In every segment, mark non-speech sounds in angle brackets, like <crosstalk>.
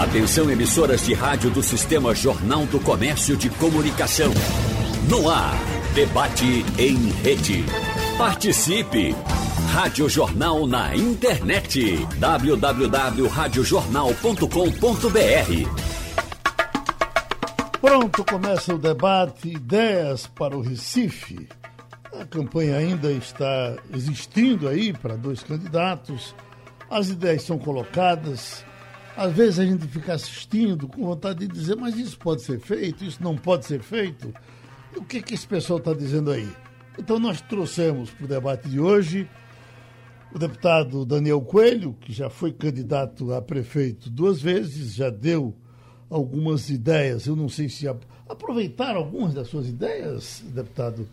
Atenção emissoras de rádio do Sistema Jornal do Comércio de Comunicação. No ar, debate em rede. Participe! Rádio Jornal na internet. www.radiojornal.com.br Pronto, começa o debate Ideias para o Recife. A campanha ainda está existindo aí para dois candidatos. As ideias são colocadas. Às vezes a gente fica assistindo com vontade de dizer, mas isso pode ser feito, isso não pode ser feito. E o que, que esse pessoal está dizendo aí? Então nós trouxemos para o debate de hoje o deputado Daniel Coelho, que já foi candidato a prefeito duas vezes, já deu algumas ideias. Eu não sei se aproveitaram algumas das suas ideias, deputado.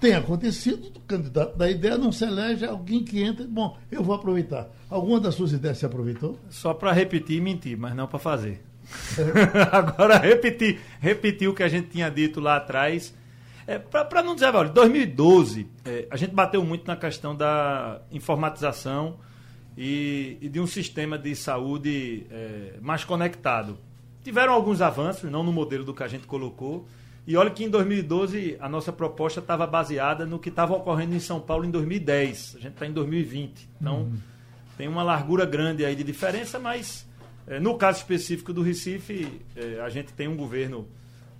Tem acontecido, o candidato da ideia não se elege alguém que entra. Bom, eu vou aproveitar. Alguma das suas ideias se aproveitou? Só para repetir e mentir, mas não para fazer. <laughs> Agora, repetir, repetir o que a gente tinha dito lá atrás. É, para não dizer, olha, 2012, é, a gente bateu muito na questão da informatização e, e de um sistema de saúde é, mais conectado. Tiveram alguns avanços, não no modelo do que a gente colocou. E olha que em 2012 a nossa proposta estava baseada no que estava ocorrendo em São Paulo em 2010. A gente está em 2020. Então uhum. tem uma largura grande aí de diferença, mas é, no caso específico do Recife, é, a gente tem um governo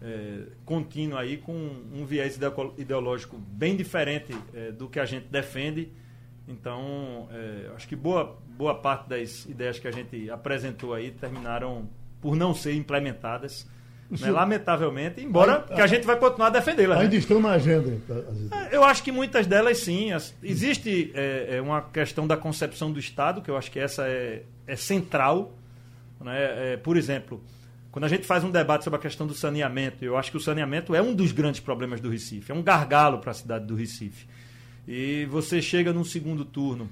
é, contínuo aí com um viés ideológico bem diferente do que a gente defende então, acho que boa, boa parte das ideias que a gente apresentou aí terminaram por não ser implementadas. Né, lamentavelmente, embora aí, que a gente vai continuar a defendê-las. Ainda né? estão na agenda. É, eu acho que muitas delas sim. Existe é, é, uma questão da concepção do Estado, que eu acho que essa é, é central. Né? É, por exemplo, quando a gente faz um debate sobre a questão do saneamento, eu acho que o saneamento é um dos grandes problemas do Recife, é um gargalo para a cidade do Recife. E você chega num segundo turno,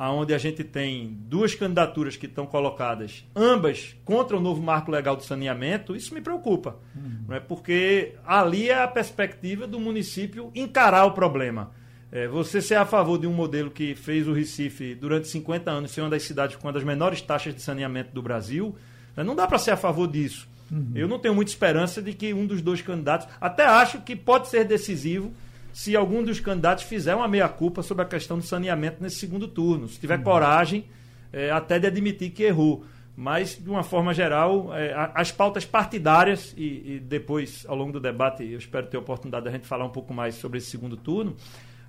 aonde a gente tem duas candidaturas que estão colocadas, ambas contra o novo marco legal do saneamento, isso me preocupa. Uhum. Não é? Porque ali é a perspectiva do município encarar o problema. É, você ser a favor de um modelo que fez o Recife, durante 50 anos, ser uma das cidades com uma das menores taxas de saneamento do Brasil, né? não dá para ser a favor disso. Uhum. Eu não tenho muita esperança de que um dos dois candidatos, até acho que pode ser decisivo, se algum dos candidatos fizer uma meia-culpa sobre a questão do saneamento nesse segundo turno. Se tiver uhum. coragem, é, até de admitir que errou. Mas, de uma forma geral, é, as pautas partidárias, e, e, depois, ao longo do debate, eu espero ter a oportunidade de a gente falar um pouco mais sobre esse segundo turno,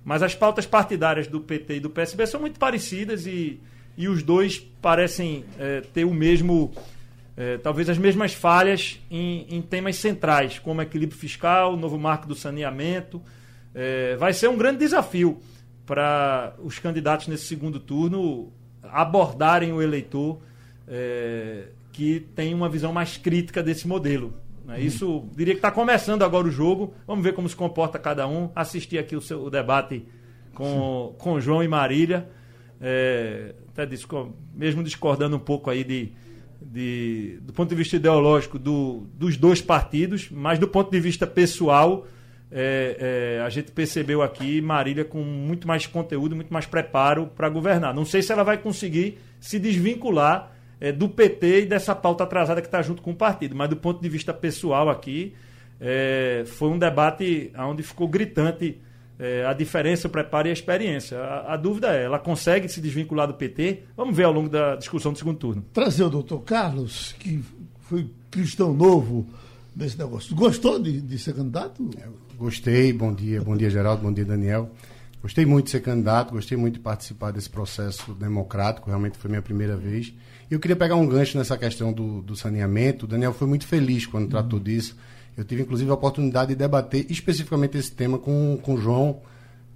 mas as pautas partidárias do PT e do PSB são muito parecidas e, e os dois parecem é, ter o mesmo. É, talvez as mesmas falhas em, em temas centrais, como equilíbrio fiscal, novo marco do saneamento, é, vai ser um grande desafio para os candidatos nesse segundo turno abordarem o eleitor é, que tem uma visão mais crítica desse modelo. Né? Uhum. Isso diria que está começando agora o jogo. Vamos ver como se comporta cada um. Assistir aqui o, seu, o debate com, com João e Marília. É, até mesmo discordando um pouco aí de, de, do ponto de vista ideológico do, dos dois partidos, mas do ponto de vista pessoal é, é, a gente percebeu aqui Marília com muito mais conteúdo, muito mais preparo para governar. Não sei se ela vai conseguir se desvincular é, do PT e dessa pauta atrasada que está junto com o partido, mas do ponto de vista pessoal aqui, é, foi um debate onde ficou gritante é, a diferença, o preparo e a experiência. A, a, dúvida é, ela consegue se desvincular do PT? Vamos ver ao longo da discussão do segundo turno. Trazer o doutor Carlos, que foi cristão novo nesse negócio. Gostou de, de ser candidato? Gostei, bom dia, bom dia Geraldo, bom dia Daniel. Gostei muito de ser candidato, gostei muito de participar desse processo democrático, realmente foi minha primeira vez. E eu queria pegar um gancho nessa questão do, do saneamento. O Daniel foi muito feliz quando uhum. tratou disso. Eu tive, inclusive, a oportunidade de debater especificamente esse tema com, com o João,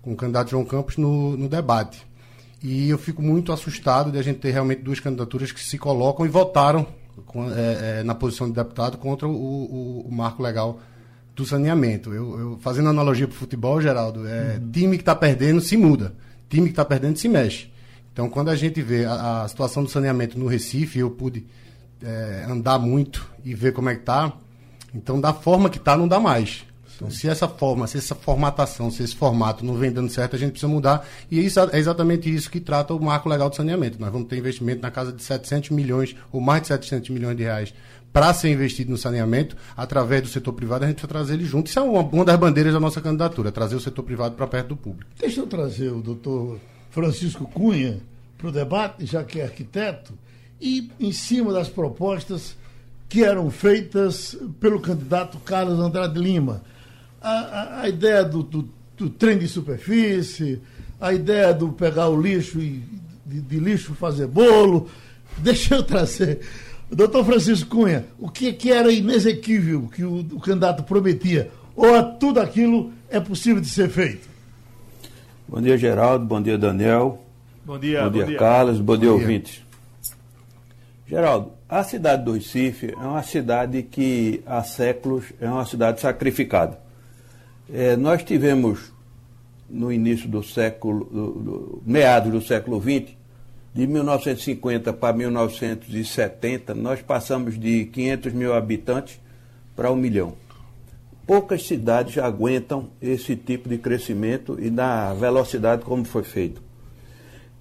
com o candidato João Campos, no, no debate. E eu fico muito assustado de a gente ter realmente duas candidaturas que se colocam e votaram com, é, é, na posição de deputado contra o, o, o marco legal do saneamento. Eu, eu fazendo analogia para o futebol, Geraldo, é, uhum. time que está perdendo se muda, time que está perdendo se mexe. Então, quando a gente vê a, a situação do saneamento no Recife, eu pude é, andar muito e ver como é que está. Então, da forma que está, não dá mais. Então, se essa forma, se essa formatação, se esse formato não vem dando certo, a gente precisa mudar. E isso é exatamente isso que trata o marco legal de saneamento. Nós vamos ter investimento na casa de 700 milhões, ou mais de 700 milhões de reais, para ser investido no saneamento, através do setor privado, a gente precisa trazer ele junto. Isso é uma, uma das bandeiras da nossa candidatura, trazer o setor privado para perto do público. Deixa eu trazer o doutor Francisco Cunha para o debate, já que é arquiteto, e em cima das propostas que eram feitas pelo candidato Carlos Andrade Lima. A, a, a ideia do, do, do, trem de superfície, a ideia do pegar o lixo e de, de lixo fazer bolo. <laughs> Deixa eu trazer. Doutor Francisco Cunha, o que, que era inexequível que o, o candidato prometia? Ou tudo aquilo é possível de ser feito? Bom dia, Geraldo. Bom dia, Daniel. Bom dia, bom dia, bom dia. Carlos. Bom, bom dia, dia, ouvintes. Geraldo, a cidade do Recife é uma cidade que há séculos é uma cidade sacrificada. É, nós tivemos no início do século, do, do, meados do século XX, de 1950 para 1970, nós passamos de 500 mil habitantes para um milhão. Poucas cidades aguentam esse tipo de crescimento e na velocidade como foi feito.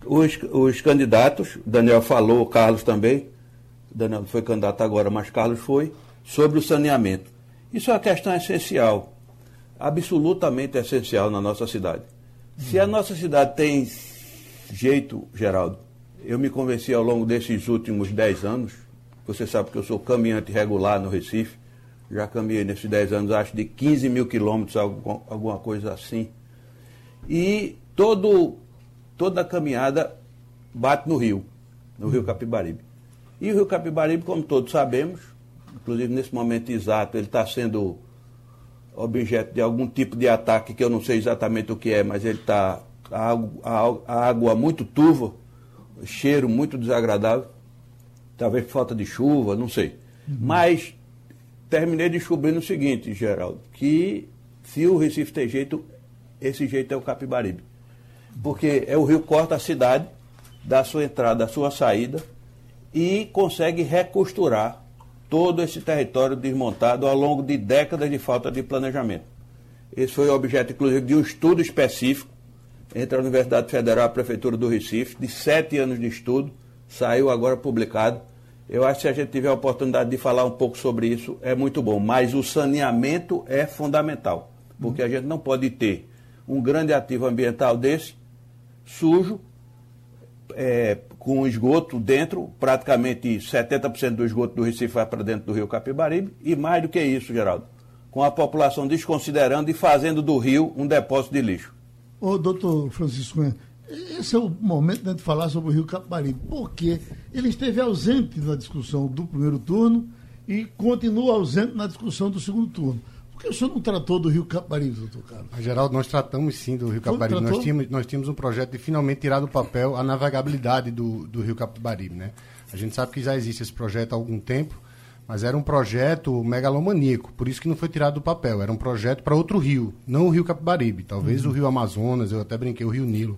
Os, os candidatos, Daniel falou, Carlos também, Daniel foi candidato agora, mas Carlos foi, sobre o saneamento. Isso é uma questão essencial, absolutamente essencial na nossa cidade. Se a nossa cidade tem jeito, Geraldo, eu me convenci ao longo desses últimos 10 anos, você sabe que eu sou caminhante regular no Recife, já caminhei nesses 10 anos, acho, de 15 mil quilômetros, alguma coisa assim. E todo, toda a caminhada bate no rio, no rio Capibaribe. E o Rio Capibaribe, como todos sabemos, inclusive nesse momento exato, ele está sendo objeto de algum tipo de ataque que eu não sei exatamente o que é, mas ele está. A, a, a, água muito turva, cheiro muito desagradável, talvez falta de chuva, não sei. Uhum. Mas terminei descobrindo o seguinte, Geraldo, que se o Recife tem jeito, esse jeito é o Capibaribe. Porque é o rio corta a cidade, da sua entrada, da sua saída, e consegue recosturar todo esse território desmontado ao longo de décadas de falta de planejamento. Esse foi o objeto, inclusive, de um estudo específico entre a Universidade Federal e a Prefeitura do Recife, de sete anos de estudo, saiu agora publicado. Eu acho que se a gente tiver a oportunidade de falar um pouco sobre isso, é muito bom. Mas o saneamento é fundamental, porque a gente não pode ter um grande ativo ambiental desse, sujo, é, com esgoto dentro, praticamente 70% do esgoto do Recife vai para dentro do rio Capibaribe, e mais do que isso, Geraldo, com a população desconsiderando e fazendo do rio um depósito de lixo. Ô, doutor Francisco, esse é o momento de falar sobre o rio Capibaribe, porque ele esteve ausente na discussão do primeiro turno e continua ausente na discussão do segundo turno. Por que o senhor não tratou do Rio Capibaribe, doutor Carlos? Geraldo, nós tratamos sim do Rio Capibaribe. Nós tínhamos, nós tínhamos um projeto de finalmente tirar do papel a navegabilidade do, do Rio Capibaribe. Né? A gente sabe que já existe esse projeto há algum tempo, mas era um projeto megalomaníaco, por isso que não foi tirado do papel. Era um projeto para outro rio, não o Rio Capibaribe, talvez uhum. o Rio Amazonas, eu até brinquei, o Rio Nilo.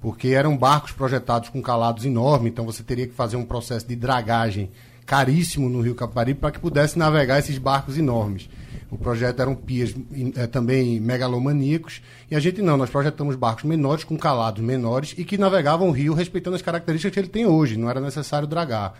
Porque eram barcos projetados com calados enormes, então você teria que fazer um processo de dragagem caríssimo no Rio Capibaribe para que pudesse navegar esses barcos enormes. O projeto eram pias é, também megalomaníacos. E a gente não, nós projetamos barcos menores, com calados menores, e que navegavam o rio respeitando as características que ele tem hoje. Não era necessário dragar.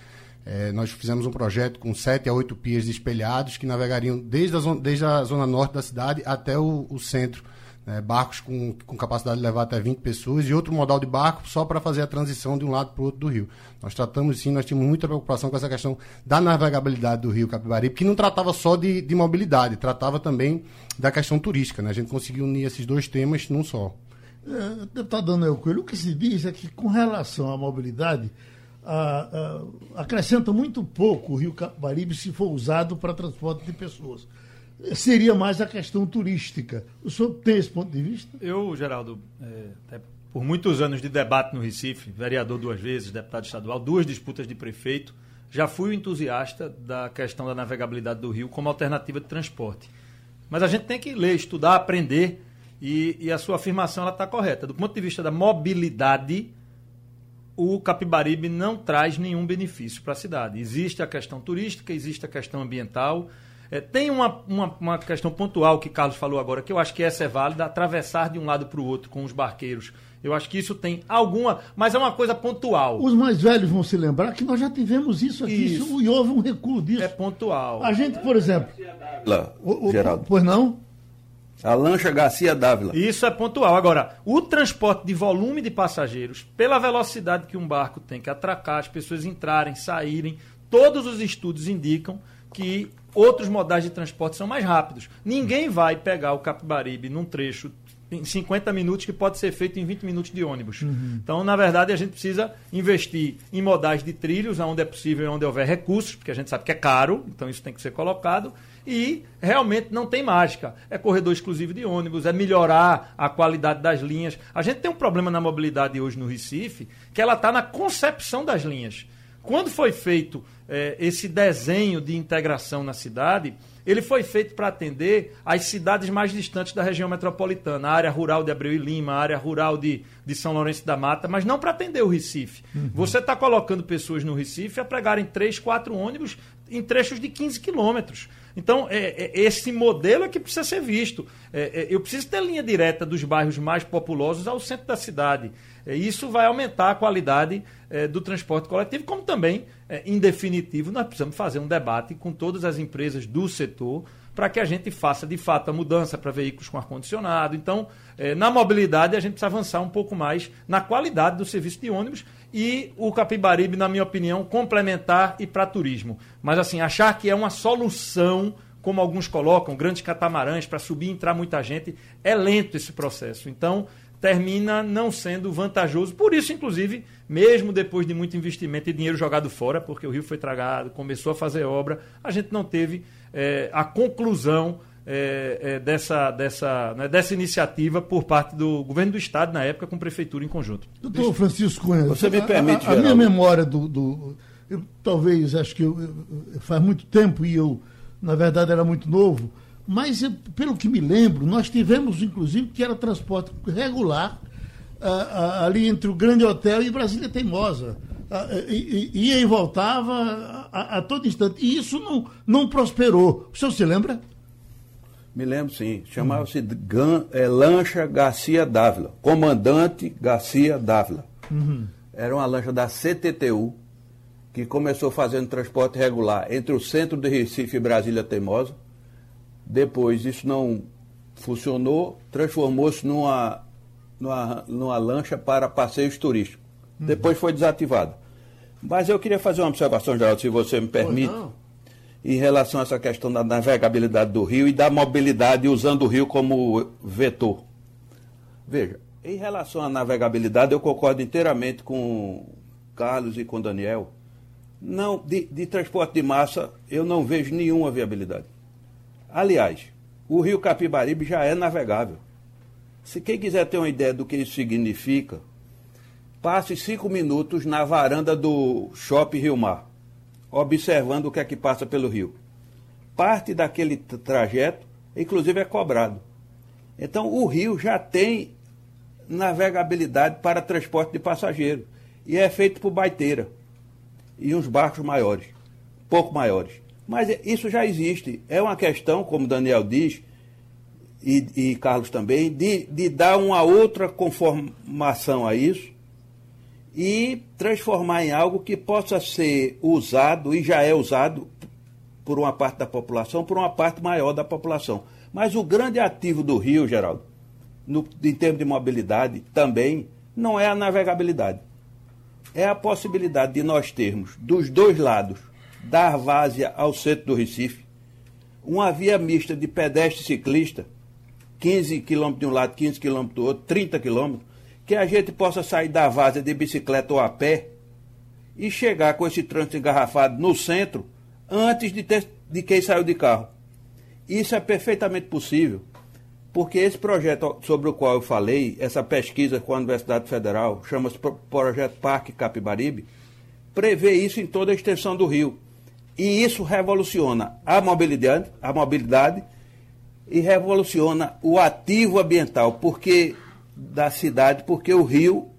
É, nós fizemos um projeto com sete a oito pias espelhados que navegariam desde a, zona, desde a zona norte da cidade até o, o centro né, barcos com, com capacidade de levar até 20 pessoas e outro modal de barco só para fazer a transição de um lado para o outro do rio. Nós tratamos sim, nós tínhamos muita preocupação com essa questão da navegabilidade do rio Capibaribe, que não tratava só de, de mobilidade, tratava também da questão turística. Né? A gente conseguiu unir esses dois temas num só. É, deputado Daniel Coelho, o que se diz é que com relação à mobilidade, a, a, acrescenta muito pouco o rio Capibaribe se for usado para transporte de pessoas seria mais a questão turística. O senhor tem esse ponto de vista? Eu, Geraldo, é, por muitos anos de debate no Recife, vereador duas vezes, deputado estadual, duas disputas de prefeito, já fui entusiasta da questão da navegabilidade do rio como alternativa de transporte. Mas a gente tem que ler, estudar, aprender, e, e a sua afirmação está correta. Do ponto de vista da mobilidade, o Capibaribe não traz nenhum benefício para a cidade. Existe a questão turística, existe a questão ambiental, É, tem uma, uma, uma, questão pontual que Carlos falou agora, que eu acho que essa é válida, atravessar de um lado para o outro com os barqueiros. Eu acho que isso tem alguma, mas é uma coisa pontual. Os mais velhos vão se lembrar que nós já tivemos isso aqui, isso. Isso, e houve um recuo disso. É pontual. A gente, por exemplo. Lá, o, o, Geraldo. Pois não? A lancha Garcia Dávila. Isso é pontual. Agora, o transporte de volume de passageiros, pela velocidade que um barco tem que atracar, as pessoas entrarem, saírem, todos os estudos indicam que outros modais de transporte são mais rápidos. Ninguém vai pegar o Capibaribe num trecho em 50 minutos que pode ser feito em 20 minutos de ônibus. Uhum. Então, na verdade, a gente precisa investir em modais de trilhos, onde é possível e onde houver recursos, porque a gente sabe que é caro, então isso tem que ser colocado. E realmente não tem mágica. É corredor exclusivo de ônibus, é melhorar a qualidade das linhas. A gente tem um problema na mobilidade hoje no Recife, que ela está na concepção das linhas. Quando foi feito é, esse desenho de integração na cidade, ele foi feito para atender as cidades mais distantes da região metropolitana, a área rural de Abreu e Lima, a área rural de, de São Lourenço da Mata, mas não para atender o Recife. Uhum. Você está colocando pessoas no Recife a pegarem três, quatro ônibus em trechos de 15 quilômetros. Então, é, é, esse modelo é que precisa ser visto. É, é, eu preciso ter linha direta dos bairros mais populosos ao centro da cidade. É, isso vai aumentar a qualidade é, do transporte coletivo, como também, em definitivo, nós precisamos fazer um debate com todas as empresas do setor para que a gente faça de fato a mudança para veículos com ar-condicionado. Então, na mobilidade, a gente precisa avançar um pouco mais na qualidade do serviço de ônibus e o Capibaribe, na minha opinião, complementar e para turismo. Mas assim, achar que é uma solução, como alguns colocam, grandes catamarãs para subir e entrar muita gente, é lento esse processo. Então, termina não sendo vantajoso. Por isso, inclusive, mesmo depois de muito investimento e dinheiro jogado fora, porque o Rio foi tragado, começou a fazer obra, a gente não teve é, a conclusão é, é, dessa, dessa, né, dessa iniciativa por parte do governo do Estado, na época, com a prefeitura em conjunto. Doutor Francisco Cunha, você me permite. A, a, a minha memória do. do eu, talvez, acho que eu, faz muito tempo e eu, na verdade, era muito novo, mas eu, pelo que me lembro, nós tivemos, inclusive, que era transporte regular ali entre o Grande Hotel e Brasília Teimosa. ia e voltava a, a, todo instante. E isso não, não prosperou. O senhor se lembra? Me lembro sim. Chamava-se uhum. é, Lancha Garcia Dávila. Comandante Garcia Dávila. Uhum. Era uma lancha da CTTU que começou fazendo transporte regular entre o centro de Recife e Brasília Teimosa. Depois isso não funcionou, transformou-se numa, numa, numa lancha para passeios turísticos. Uhum. Depois foi desativada. Mas eu queria fazer uma observação, Geraldo, se você me permite em relação a essa questão da navegabilidade do rio e da mobilidade usando o rio como vetor. Veja, em relação à navegabilidade, eu concordo inteiramente com Carlos e com Daniel. Não, de, de transporte de massa, eu não vejo nenhuma viabilidade. Aliás, o rio Capibaribe já é navegável. Se quem quiser ter uma ideia do que isso significa, passe cinco minutos na varanda do Shopping Rio Mar observando o que é que passa pelo rio. Parte daquele trajeto, inclusive, é cobrado. Então, o rio já tem navegabilidade para transporte de passageiros e é feito por baiteira e uns barcos maiores, pouco maiores. Mas isso já existe. É uma questão, como Daniel diz, e, e Carlos também, de, de dar uma outra conformação a isso e transformar em algo que possa ser usado e já é usado por uma parte da população, por uma parte maior da população. Mas o grande ativo do Rio, Geraldo, no, em termos de mobilidade, também não é a navegabilidade. É a possibilidade de nós termos, dos dois lados, da Arvásia ao centro do Recife, uma via mista de pedestre e ciclista, 15 km de um lado, 15 km do outro, 30 km, que a gente possa sair da várzea de bicicleta ou a pé e chegar com esse trânsito engarrafado no centro antes de, ter, de quem saiu de carro. Isso é perfeitamente possível, porque esse projeto sobre o qual eu falei, essa pesquisa com a Universidade Federal, chama-se Projeto Parque Capibaribe, prevê isso em toda a extensão do rio. E isso revoluciona a mobilidade, a mobilidade e revoluciona o ativo ambiental, porque da cidade, porque o rio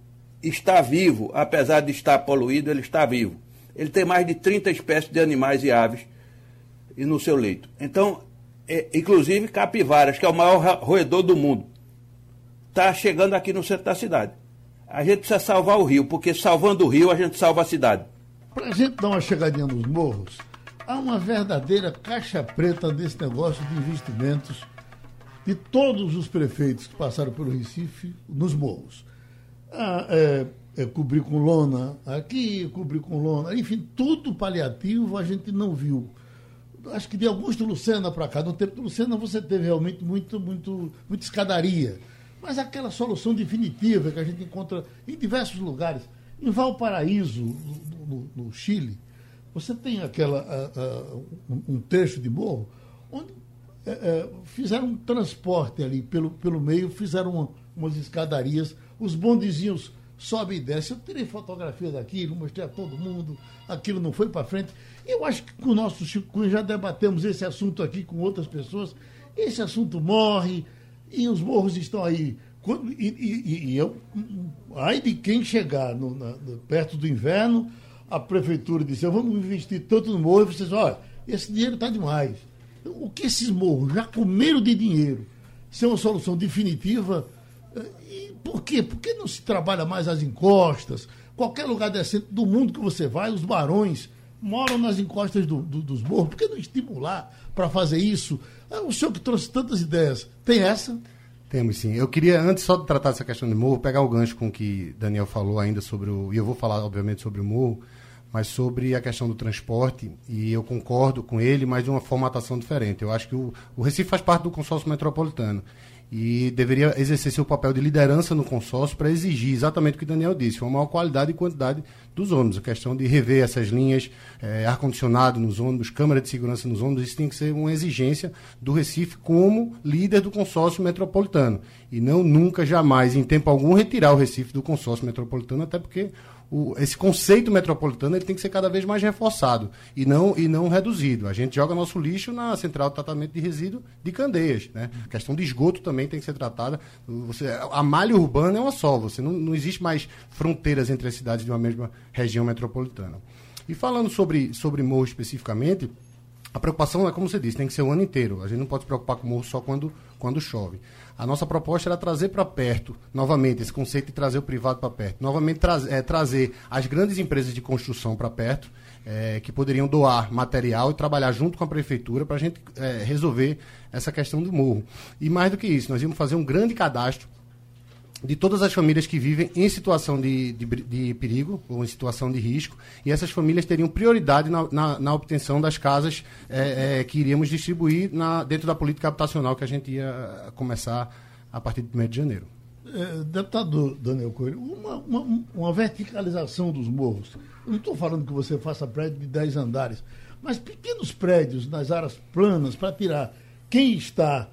está vivo, apesar de estar poluído, ele está vivo. Ele tem mais de 30 espécies de animais e aves e no seu leito. Então, é, inclusive Capivaras, que é o maior roedor do mundo, está chegando aqui no centro da cidade. A gente precisa salvar o rio, porque salvando o rio a gente salva a cidade. Para a gente dar uma chegadinha nos morros, há uma verdadeira caixa preta desse negócio de investimentos de todos os prefeitos que passaram pelo Recife nos morros. Ah, é, é, cobrir com lona aqui, cobrir com lona, enfim, tudo paliativo a gente não viu. Acho que de Augusto Lucena para cá, no tempo do Lucena você teve realmente muito, muito, muita escadaria. Mas aquela solução definitiva que a gente encontra em diversos lugares, em Valparaíso, no, no, no Chile, você tem aquela, uh, um, um trecho de morro onde é, é, fizeram um transporte ali pelo, pelo meio, fizeram uma, umas escadarias, os bondezinhos sobem e descem. Eu tirei fotografia daquilo, mostrei a todo mundo, aquilo não foi para frente. Eu acho que com o nosso Chico Cunha já debatemos esse assunto aqui com outras pessoas. Esse assunto morre e os morros estão aí. E, e, e eu, ai de quem chegar no, na, perto do inverno, a prefeitura disse, vamos investir tanto no morro, e vocês, olha, esse dinheiro está demais o que esses morros já comeram de dinheiro ser uma solução definitiva. Eh, e por quê? Por que não se trabalha mais as encostas? Qualquer lugar decente do mundo que você vai, os barões moram nas encostas do, do, dos morros. Por que não estimular para fazer isso? Ah, o senhor que trouxe tantas ideias, tem essa? Temos sim. Eu queria, antes só de tratar essa questão de morro, pegar o gancho com o que Daniel falou ainda sobre o. E eu vou falar, obviamente, sobre o morro mas sobre a questão do transporte, e eu concordo com ele, mas de uma formatação diferente. Eu acho que o, o Recife faz parte do consórcio metropolitano e deveria exercer seu papel de liderança no consórcio para exigir exatamente o que o Daniel disse, uma maior qualidade e quantidade dos ônibus. A questão de rever essas linhas, é, ar-condicionado nos ônibus, câmara de segurança nos ônibus, isso tem que ser uma exigência do Recife como líder do consórcio metropolitano. E não nunca, jamais, em tempo algum, retirar o Recife do consórcio metropolitano, até porque o, esse conceito metropolitano ele tem que ser cada vez mais reforçado e não, e não reduzido. A gente joga nosso lixo na central de tratamento de resíduo de Candeias. Né? A questão de esgoto também tem que ser tratada. Você, a malha urbana é uma só, você não, não existe mais fronteiras entre as cidades de uma mesma região metropolitana. E falando sobre, sobre morro especificamente, a preocupação é como você disse, tem que ser o ano inteiro. A gente não pode se preocupar com morro só quando, quando chove. A nossa proposta era trazer para perto, novamente, esse conceito de trazer o privado para perto. Novamente, tra é, trazer as grandes empresas de construção para perto, é, que poderiam doar material e trabalhar junto com a prefeitura para a gente é, resolver essa questão do morro. E mais do que isso, nós íamos fazer um grande cadastro de todas as famílias que vivem em situação de, de, de, perigo ou em situação de risco, e essas famílias teriam prioridade na, na, na obtenção das casas é, é, que iríamos distribuir na, dentro da política habitacional que a gente ia começar a partir de 1 de janeiro. É, deputado Daniel Coelho, uma, uma, uma verticalização dos morros. Eu não estou falando que você faça prédio de 10 andares, mas pequenos prédios nas áreas planas para tirar quem está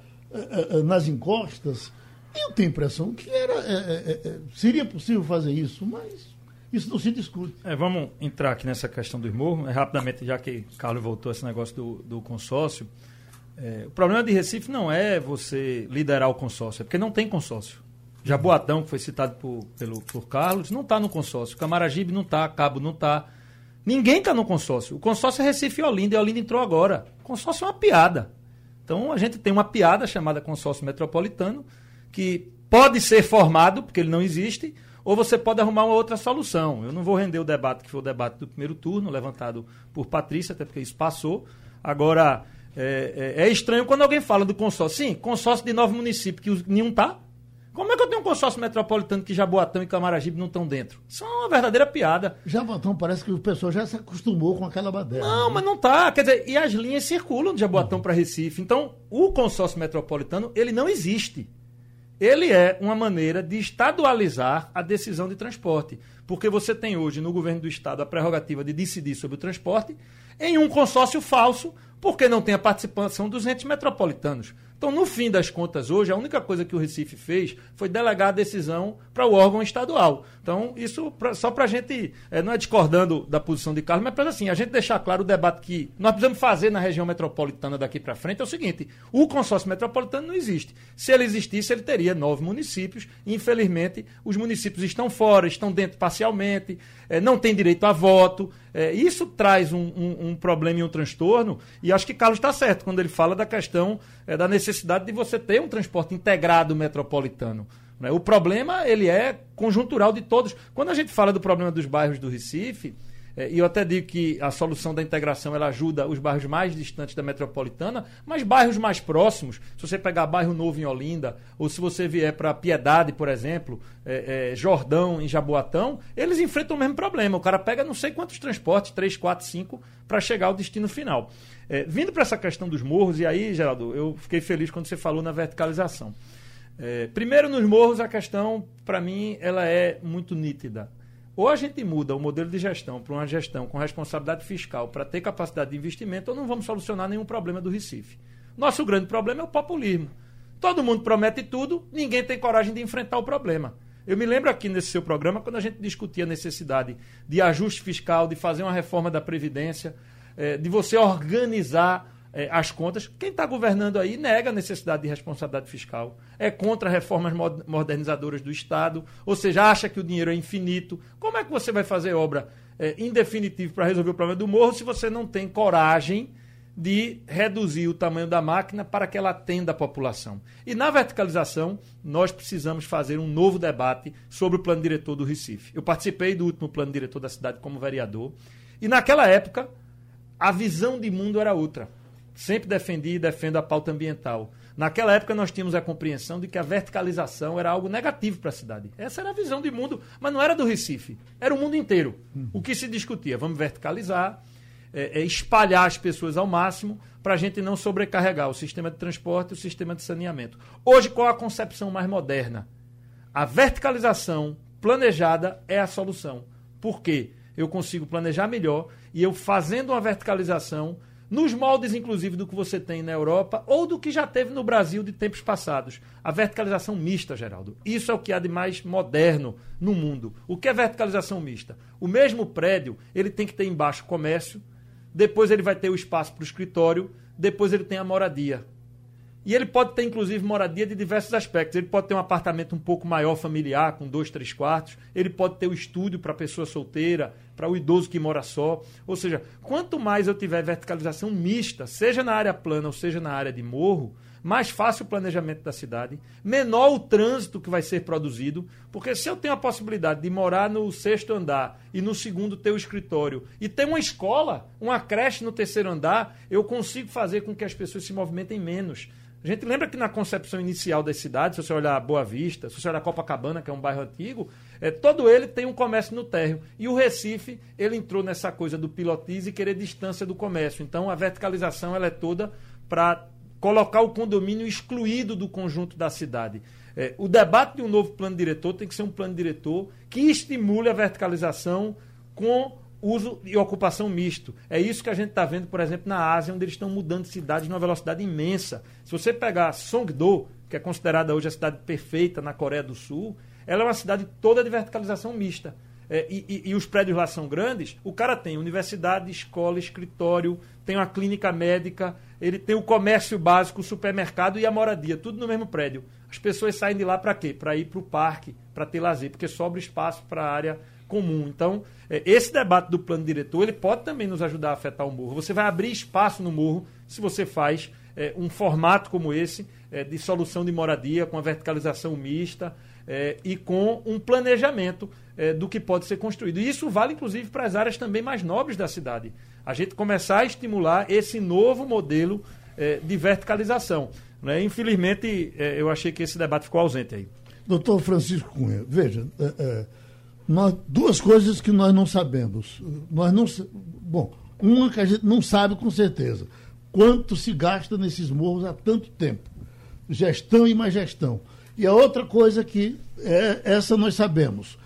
nas encostas eu tenho a impressão que era, é, é, é, seria possível fazer isso, mas isso não se discute. É, vamos entrar aqui nessa questão do morro, né, rapidamente, já que Carlos voltou a esse negócio do, do consórcio. É, o problema de Recife não é você liderar o consórcio, é porque não tem consórcio. Jaboatão, que foi citado por, pelo, por Carlos, não está no consórcio. Camaragibe não está, Cabo não está. Ninguém está no consórcio. O consórcio é Recife e Olinda, e Olinda entrou agora. O consórcio é uma piada. Então a gente tem uma piada chamada consórcio metropolitano, que pode ser formado, porque ele não existe, ou você pode arrumar uma outra solução. Eu não vou render o debate que foi o debate do primeiro turno, levantado por Patrícia, até porque isso passou. Agora, é, é, é estranho quando alguém fala do consórcio. Sim, consórcio de nove municípios, que nenhum está. Como é que eu tenho um consórcio metropolitano que Jaboatão e Camaragibe não estão dentro? Isso é uma verdadeira piada. Jaboatão parece que o pessoal já se acostumou com aquela baderna. Não, né? mas não tá. Quer dizer, e as linhas circulam de Jaboatão uhum. para Recife. Então, o consórcio metropolitano, ele não existe ele é uma maneira de estadualizar a decisão de transporte. Porque você tem hoje no governo do estado a prerrogativa de decidir sobre o transporte em um consórcio falso, porque não tem a participação dos entes metropolitanos. Então, no fim das contas, hoje, a única coisa que o Recife fez foi delegar a decisão para o órgão estadual. Então, isso pra, só para a gente, é, não é discordando da posição de Carlos, mas para assim, a gente deixar claro o debate que nós precisamos fazer na região metropolitana daqui para frente é o seguinte: o consórcio metropolitano não existe. Se ele existisse, ele teria nove municípios. Infelizmente, os municípios estão fora, estão dentro parcialmente, é, não têm direito a voto. É, isso traz um, um, um, problema e um transtorno, e acho que Carlos está certo quando ele fala da questão é, da necessidade de você ter um transporte integrado metropolitano. Né? O problema ele é conjuntural de todos. Quando a gente fala do problema dos bairros do Recife, e eu até digo que a solução da integração ela ajuda os bairros mais distantes da metropolitana, mas bairros mais próximos, se você pegar bairro Novo em Olinda, ou se você vier para Piedade, por exemplo, é, é, Jordão em Jaboatão, eles enfrentam o mesmo problema. O cara pega não sei quantos transportes, 3, 4, 5, para chegar ao destino final. É, vindo para essa questão dos morros, e aí, Geraldo, eu fiquei feliz quando você falou na verticalização. É, primeiro, nos morros, a questão, para mim, ela é muito nítida ou a gente muda o modelo de gestão para uma gestão com responsabilidade fiscal para ter capacidade de investimento, ou não vamos solucionar nenhum problema do Recife. Nosso grande problema é o populismo. Todo mundo promete tudo, ninguém tem coragem de enfrentar o problema. Eu me lembro aqui nesse seu programa, quando a gente discutia a necessidade de ajuste fiscal, de fazer uma reforma da Previdência, eh, de você organizar é, as contas. Quem está governando aí nega a necessidade de responsabilidade fiscal, é contra reformas modernizadoras do Estado, ou seja, acha que o dinheiro é infinito. Como é que você vai fazer obra é, em definitivo para resolver o problema do morro se você não tem coragem de reduzir o tamanho da máquina para que ela atenda a população? E na verticalização, nós precisamos fazer um novo debate sobre o plano diretor do Recife. Eu participei do último plano diretor da cidade como vereador, e naquela época a visão de mundo era outra sempre defendi e defendo a pauta ambiental. Naquela época nós tínhamos a compreensão de que a verticalização era algo negativo para a cidade. Essa era a visão de mundo, mas não era do Recife, era o mundo inteiro. Hum. O que se discutia? Vamos verticalizar, é, é espalhar as pessoas ao máximo para a gente não sobrecarregar o sistema de transporte e o sistema de saneamento. Hoje, qual a concepção mais moderna? A verticalização planejada é a solução. Por quê? Eu consigo planejar melhor e eu fazendo uma verticalização nos moldes, inclusive, do que você tem na Europa ou do que já teve no Brasil de tempos passados. A verticalização mista, Geraldo. Isso é o que há de mais moderno no mundo. O que é verticalização mista? O mesmo prédio, ele tem que ter embaixo comércio, depois ele vai ter o espaço para o escritório, depois ele tem a moradia. E ele pode ter, inclusive, moradia de diversos aspectos. Ele pode ter um apartamento um pouco maior, familiar, com dois, três quartos. Ele pode ter o estúdio para a pessoa solteira, para o idoso que mora só. Ou seja, quanto mais eu tiver verticalização mista, seja na área plana ou seja na área de morro, mais fácil o planejamento da cidade, menor o trânsito que vai ser produzido, porque se eu tenho a possibilidade de morar no sexto andar e no segundo ter o escritório e ter uma escola, uma creche no terceiro andar, eu consigo fazer com que as pessoas se movimentem menos. A gente lembra que na concepção inicial das cidades, se você olhar Boa Vista, se você olhar Copacabana, que é um bairro antigo, é, todo ele tem um comércio no térreo. E o Recife, ele entrou nessa coisa do pilotis e querer distância do comércio. Então a verticalização ela é toda para colocar o condomínio excluído do conjunto da cidade. É, o debate de um novo plano diretor tem que ser um plano diretor que estimule a verticalização com uso e ocupação misto. É isso que a gente está vendo, por exemplo, na Ásia, onde eles estão mudando cidades numa velocidade imensa. Se você pegar Songdo, que é considerada hoje a cidade perfeita na Coreia do Sul, ela é uma cidade toda de verticalização mista. É, e, e, e, os prédios lá são grandes, o cara tem universidade, escola, escritório, tem uma clínica médica, ele tem o comércio básico, o supermercado e a moradia, tudo no mesmo prédio. As pessoas saem de lá para quê? Para ir para o parque, para ter lazer, porque sobra espaço para a área comum. Então, é, esse debate do plano diretor ele pode também nos ajudar a afetar o morro. Você vai abrir espaço no morro se você faz é, um formato como esse é, de solução de moradia com a verticalização mista é, e com um planejamento é, do que pode ser construído. E isso vale inclusive para as áreas também mais nobres da cidade. A gente começar a estimular esse novo modelo é, de verticalização. Né? Infelizmente, eu achei que esse debate ficou ausente aí. Doutor Francisco Cunha, veja, nós, duas coisas que nós não sabemos. Nós não, bom, uma que a gente não sabe com certeza. Quanto se gasta nesses morros há tanto tempo. Gestão e mais gestão. E a outra coisa que é, essa nós sabemos.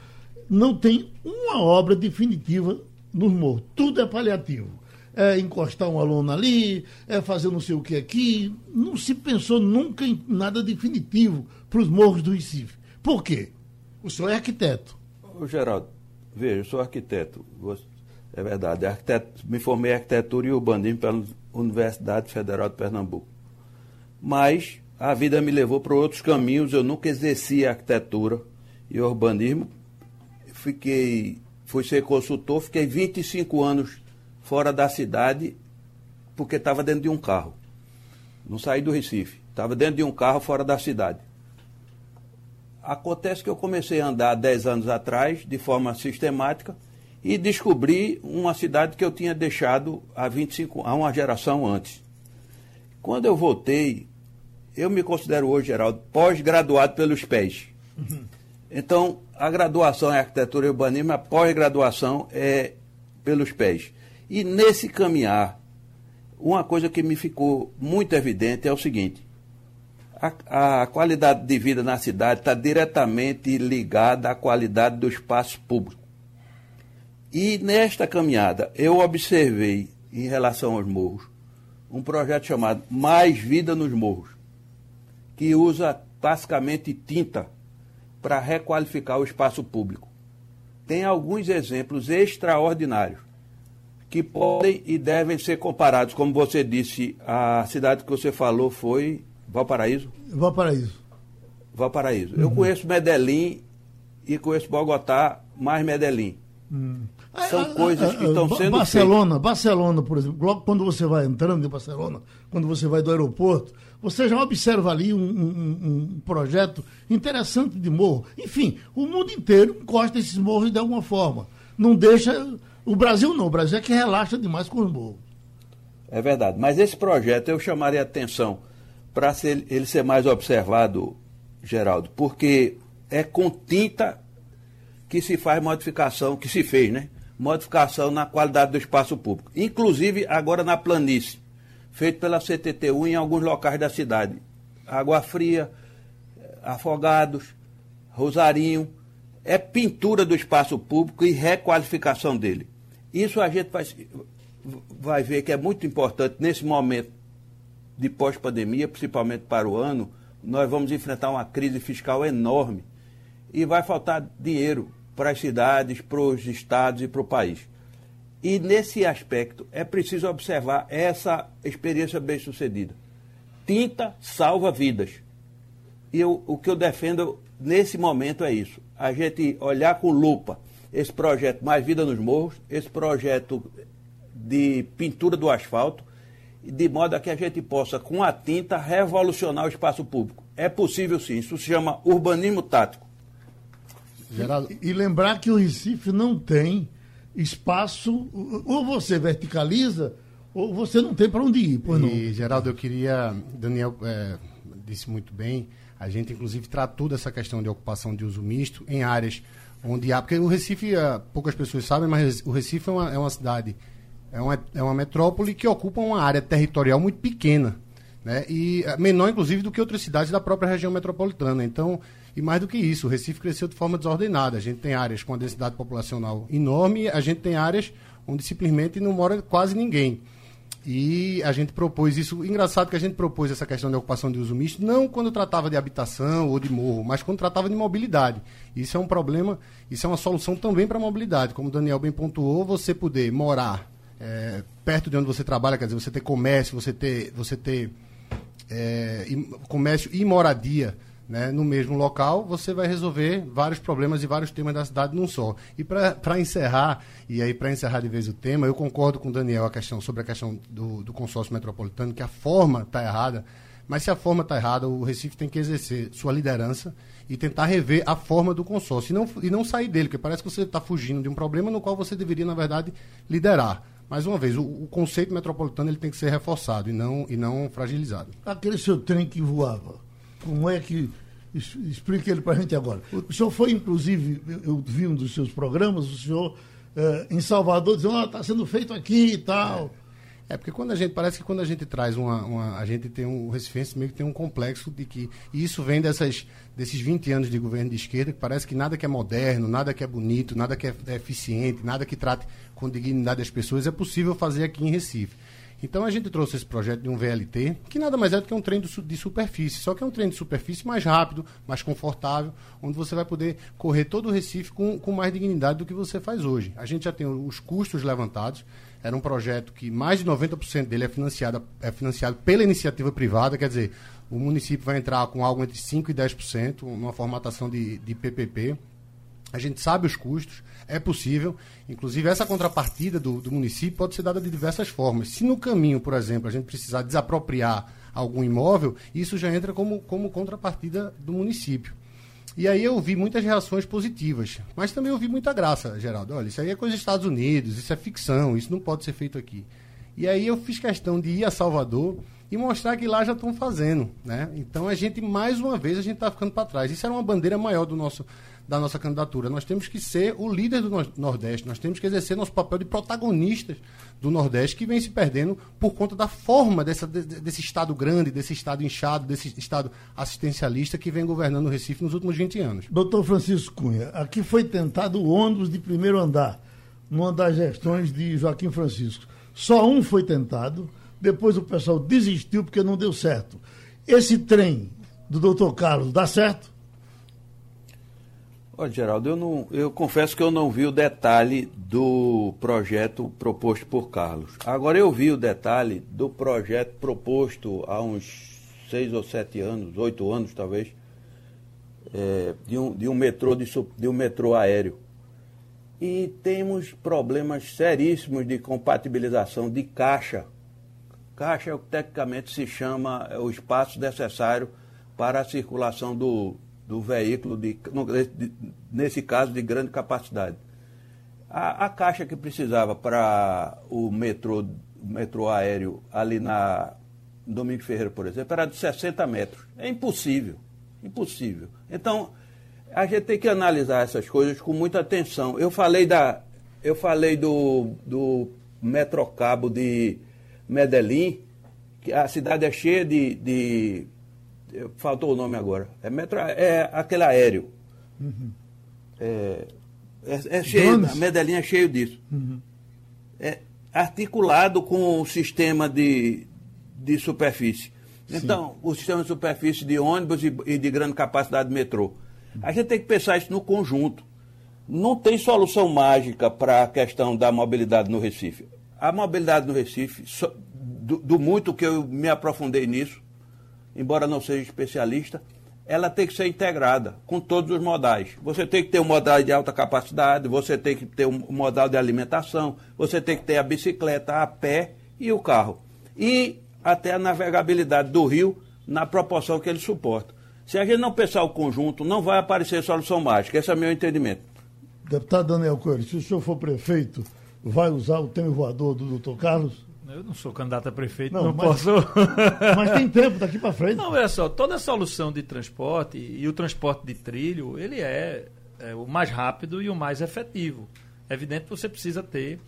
Não tem uma obra definitiva nos morros. Tudo é paliativo. É encostar um aluno ali, é fazer não sei o que aqui. Não se pensou nunca em nada definitivo para os morros do Recife. Por quê? O senhor é arquiteto Ô, Geraldo, veja, eu sou arquiteto. É verdade. Arquiteto, me formei em arquitetura e urbanismo pela Universidade Federal de Pernambuco. Mas a vida me levou para outros caminhos. Eu nunca exerci arquitetura e urbanismo. Fiquei fui ser consultor, fiquei 25 anos fora da cidade, porque estava dentro de um carro. Não saí do Recife, estava dentro de um carro fora da cidade. Acontece que eu comecei a andar 10 anos atrás, de forma sistemática, e descobri uma cidade que eu tinha deixado há 25, há uma geração antes. Quando eu voltei, eu me considero hoje, Geraldo, pós-graduado pelos pés. Uhum. Então, a graduação em arquitetura e urbanismo, a pós-graduação é pelos pés. E nesse caminhar, uma coisa que me ficou muito evidente é o seguinte: a, a qualidade de vida na cidade está diretamente ligada à qualidade do espaço público. E nesta caminhada, eu observei, em relação aos morros, um projeto chamado Mais Vida nos Morros, que usa basicamente tinta para requalificar o espaço público. Tem alguns exemplos extraordinários que podem e devem ser comparados. Como você disse, a cidade que você falou foi Valparaíso? Valparaíso. Valparaíso. Uhum. Eu conheço Medellín e conheço Bogotá, mais Medellín. Uhum. São ah, coisas ah, que estão sendo Barcelona, feitas. Barcelona, por exemplo, logo quando você vai entrando em Barcelona, quando você vai do aeroporto, você já observa ali um, um, um projeto interessante de morro. Enfim, o mundo inteiro encosta esses morros de alguma forma. Não deixa. O Brasil não, o Brasil é que relaxa demais com os morros. É verdade. Mas esse projeto eu chamaria atenção para ele ser mais observado, Geraldo, porque é com tinta que se faz modificação, que se fez, né? modificação na qualidade do espaço público. Inclusive agora na planície, feito pela CTTU em alguns locais da cidade. Água Fria, Afogados, Rosarinho. É pintura do espaço público e requalificação dele. Isso a gente vai, vai ver que é muito importante nesse momento de pós-pandemia, principalmente para o ano. Nós vamos enfrentar uma crise fiscal enorme e vai faltar dinheiro para as cidades, para os estados e para o país. E nesse aspecto é preciso observar essa experiência bem-sucedida. Tinta salva vidas. E eu, o que eu defendo nesse momento é isso: a gente olhar com lupa esse projeto Mais Vida nos Morros, esse projeto de pintura do asfalto, de modo a que a gente possa, com a tinta, revolucionar o espaço público. É possível sim, isso se chama urbanismo tático. Geraldo... E, lembrar que o Recife não tem espaço, ou você verticaliza, ou você não tem para onde ir, pois não. E, Geraldo, eu queria, Daniel é, disse muito bem, a gente inclusive tratou dessa questão de ocupação de uso misto em áreas onde há, porque o Recife, é, poucas pessoas sabem, mas o Recife é uma, é uma cidade, é uma, é uma metrópole que ocupa uma área territorial muito pequena, né? e é, menor inclusive do que outras cidades da própria região metropolitana. Então, e mais do que isso, o Recife cresceu de forma desordenada. A gente tem áreas com uma densidade populacional enorme, a gente tem áreas onde simplesmente não mora quase ninguém. E a gente propôs isso. Engraçado que a gente propôs essa questão de ocupação de uso misto, não quando tratava de habitação ou de morro, mas quando tratava de mobilidade. Isso é um problema, isso é uma solução também para a mobilidade. Como o Daniel bem pontuou, você poder morar é, perto de onde você trabalha, quer dizer, você ter comércio, você ter, você ter é, comércio e moradia né, no mesmo local, você vai resolver vários problemas e vários temas da cidade num só. E para encerrar, e aí para encerrar de vez o tema, eu concordo com o Daniel a questão, sobre a questão do, do consórcio metropolitano, que a forma está errada, mas se a forma está errada, o Recife tem que exercer sua liderança e tentar rever a forma do consórcio e não, e não sair dele, porque parece que você está fugindo de um problema no qual você deveria, na verdade, liderar. Mais uma vez, o, o, conceito metropolitano ele tem que ser reforçado e não, e não fragilizado. Aquele seu trem que voava, como é que. Explique ele para a gente agora. O senhor foi, inclusive, eu vi um dos seus programas, o senhor eh, em Salvador dizendo, está oh, sendo feito aqui e tal. É. é. porque quando a gente, parece que quando a gente traz uma, uma a gente tem um, o Recife meio que tem um complexo de que, e isso vem dessas, desses 20 anos de governo de esquerda, que parece que nada que é moderno, nada que é bonito, nada que é, eficiente, nada que trate com dignidade as pessoas, é possível fazer aqui em Recife. Então a gente trouxe esse projeto de um VLT, que nada mais é do que um trem de superfície, só que é um trem de superfície mais rápido, mais confortável, onde você vai poder correr todo o Recife com, com mais dignidade do que você faz hoje. A gente já tem os custos levantados, era um projeto que mais de 90% dele é financiado, é financiado pela iniciativa privada, quer dizer, o município vai entrar com algo entre 5% e 10%, uma formatação de, de PPP, A gente sabe os custos, é possível. Inclusive, essa contrapartida do, do município pode ser dada de diversas formas. Se no caminho, por exemplo, a gente precisar desapropriar algum imóvel, isso já entra como, como contrapartida do município. E aí eu vi muitas reações positivas, mas também eu vi muita graça, Geraldo. Olha, isso aí é coisa dos Estados Unidos, isso é ficção, isso não pode ser feito aqui. E aí eu fiz questão de ir a Salvador e mostrar que lá já estão fazendo, né? Então a gente mais uma vez a gente está ficando para trás. Isso era uma bandeira maior do nosso da nossa candidatura. Nós temos que ser o líder do Nordeste, nós temos que exercer nosso papel de protagonistas do Nordeste, que vem se perdendo por conta da forma dessa, desse Estado grande, desse Estado inchado, desse Estado assistencialista que vem governando o Recife nos últimos 20 anos. Doutor Francisco Cunha, aqui foi tentado o ônibus de primeiro andar, numa das gestões de Joaquim Francisco. Só um foi tentado, depois o pessoal desistiu porque não deu certo. Esse trem do doutor Carlos dá certo? Olha, Geraldo, eu, não, eu confesso que eu não vi o detalhe do projeto proposto por Carlos. Agora eu vi o detalhe do projeto proposto há uns seis ou sete anos, oito anos talvez, é, de, um, de, um metrô, de, de um metrô aéreo. E temos problemas seríssimos de compatibilização de caixa. Caixa é o que tecnicamente se chama o espaço necessário para a circulação do, do veículo, de, nesse caso, de grande capacidade. A, a caixa que precisava para o metrô, metrô aéreo ali na Domingo Ferreira, por exemplo, era de 60 metros. É impossível. Impossível. Então, a gente tem que analisar essas coisas com muita atenção. Eu falei da. Eu falei do, do metrocabo de Medellín, que a cidade é cheia de, de faltou o nome agora. É, metro, é aquele aéreo. Uhum. É, é, é cheio, a Medellín é cheio disso. Uhum. É articulado com o sistema de, de superfície. Sim. Então, o sistema de superfície de ônibus e, e de grande capacidade de metrô. A gente tem que pensar isso no conjunto. Não tem solução mágica para a questão da mobilidade no Recife. A mobilidade no Recife, do, do muito que eu me aprofundei nisso, embora não seja especialista, ela tem que ser integrada com todos os modais. Você tem que ter um modal de alta capacidade, você tem que ter um modal de alimentação, você tem que ter a bicicleta, a pé e o carro. E até a navegabilidade do rio na proporção que ele suporta. Se a gente não pensar o conjunto, não vai aparecer solução mágica. Esse é o meu entendimento. Deputado Daniel Coelho, se o senhor for prefeito, vai usar o tema voador do doutor Carlos? Eu não sou candidato a prefeito, não, não mas, posso. <laughs> mas tem tempo daqui para frente. Não, olha só, toda solução de transporte e o transporte de trilho, ele é, é o mais rápido e o mais efetivo. É evidente que você precisa ter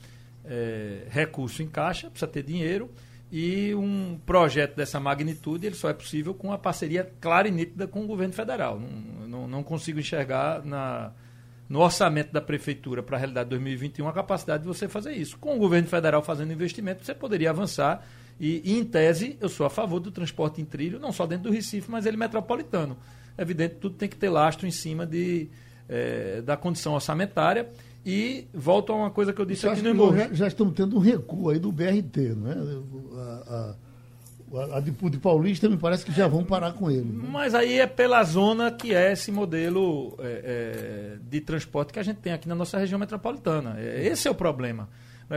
é, recurso em caixa, precisa ter dinheiro e um projeto dessa magnitude ele só é possível com a parceria clara e nítida com o governo federal. Não, não, não consigo enxergar na no orçamento da prefeitura para a realidade de 2021 a capacidade de você fazer isso. Com o governo federal fazendo investimento, você poderia avançar. E, e, em tese, eu sou a favor do transporte em trilho, não só dentro do Recife, mas ele metropolitano. É evidente, tudo tem que ter lastro em cima de, é, da condição orçamentária. E volto a uma coisa que eu disse aqui no. Já, já estamos tendo um recuo aí do BRT, não é? A, a a de, de Paulista me parece que já vão parar com ele. Né? Mas aí é pela zona que é esse modelo é, é, de transporte que a gente tem aqui na nossa região metropolitana. É, esse é o problema.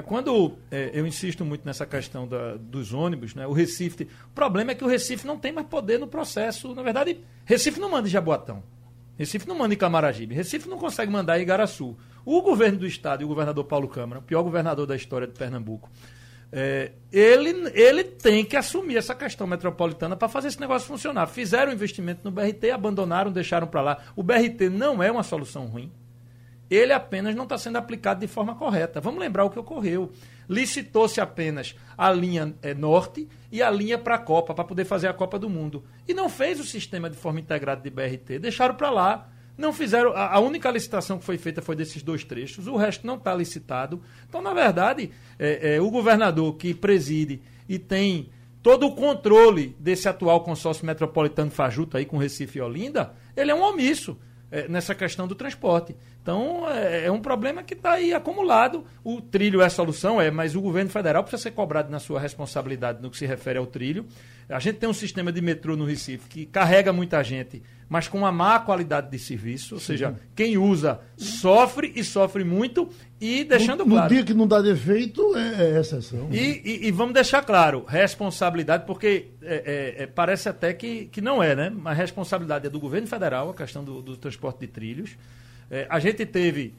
Quando é, eu insisto muito nessa questão da, dos ônibus, né, o Recife. O problema é que o Recife não tem mais poder no processo. Na verdade, Recife não manda em Jaboatão. Recife não manda em Camaragibe. Recife não consegue mandar em Igaraçu. O governo do estado e o governador Paulo Câmara, o pior governador da história de Pernambuco, é, ele, ele tem que assumir essa questão metropolitana para fazer esse negócio funcionar. Fizeram investimento no BRT, abandonaram, deixaram para lá. O BRT não é uma solução ruim. Ele apenas não está sendo aplicado de forma correta. Vamos lembrar o que ocorreu. Licitou-se apenas a linha é, norte e a linha para a Copa, para poder fazer a Copa do Mundo. E não fez o sistema de forma integrada de BRT. Deixaram para lá. Não fizeram. A, a, única licitação que foi feita foi desses dois trechos, o resto não está licitado. Então, na verdade, é, é, o governador que preside e tem todo o controle desse atual consórcio metropolitano fajuto aí com Recife e Olinda, ele é um omisso é, nessa questão do transporte. Então, é, é um problema que está aí acumulado. O trilho é a solução, é, mas o governo federal precisa ser cobrado na sua responsabilidade no que se refere ao trilho. A gente tem um sistema de metrô no Recife que carrega muita gente, mas com uma má qualidade de serviço. Ou Sim. seja, quem usa sofre e sofre muito. E deixando no, claro. No dia que não dá defeito, é, é exceção. E, e, e, vamos deixar claro: responsabilidade, porque é, é, é, parece até que, que não é, né? Mas responsabilidade é do governo federal, a questão do, do transporte de trilhos. É, a gente teve